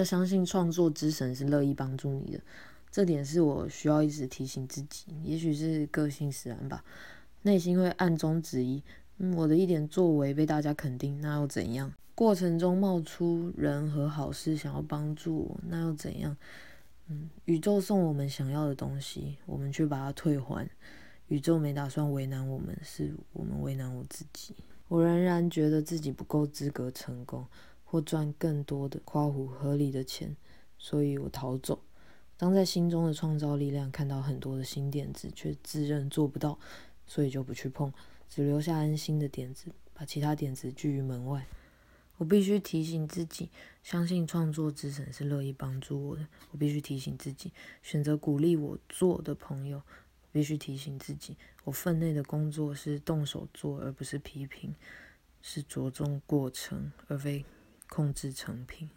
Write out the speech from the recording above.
要相信创作之神是乐意帮助你的，这点是我需要一直提醒自己。也许是个性使然吧，内心会暗中质疑：嗯，我的一点作为被大家肯定，那又怎样？过程中冒出人和好事想要帮助我，那又怎样？嗯，宇宙送我们想要的东西，我们却把它退还。宇宙没打算为难我们，是我们为难我自己。我仍然觉得自己不够资格成功。或赚更多的夸虎合理的钱，所以我逃走。当在心中的创造力量看到很多的新点子，却自认做不到，所以就不去碰，只留下安心的点子，把其他点子拒于门外。我必须提醒自己，相信创作之神是乐意帮助我的。我必须提醒自己，选择鼓励我做的朋友。必须提醒自己，我分内的工作是动手做，而不是批评，是着重过程，而非。控制成品。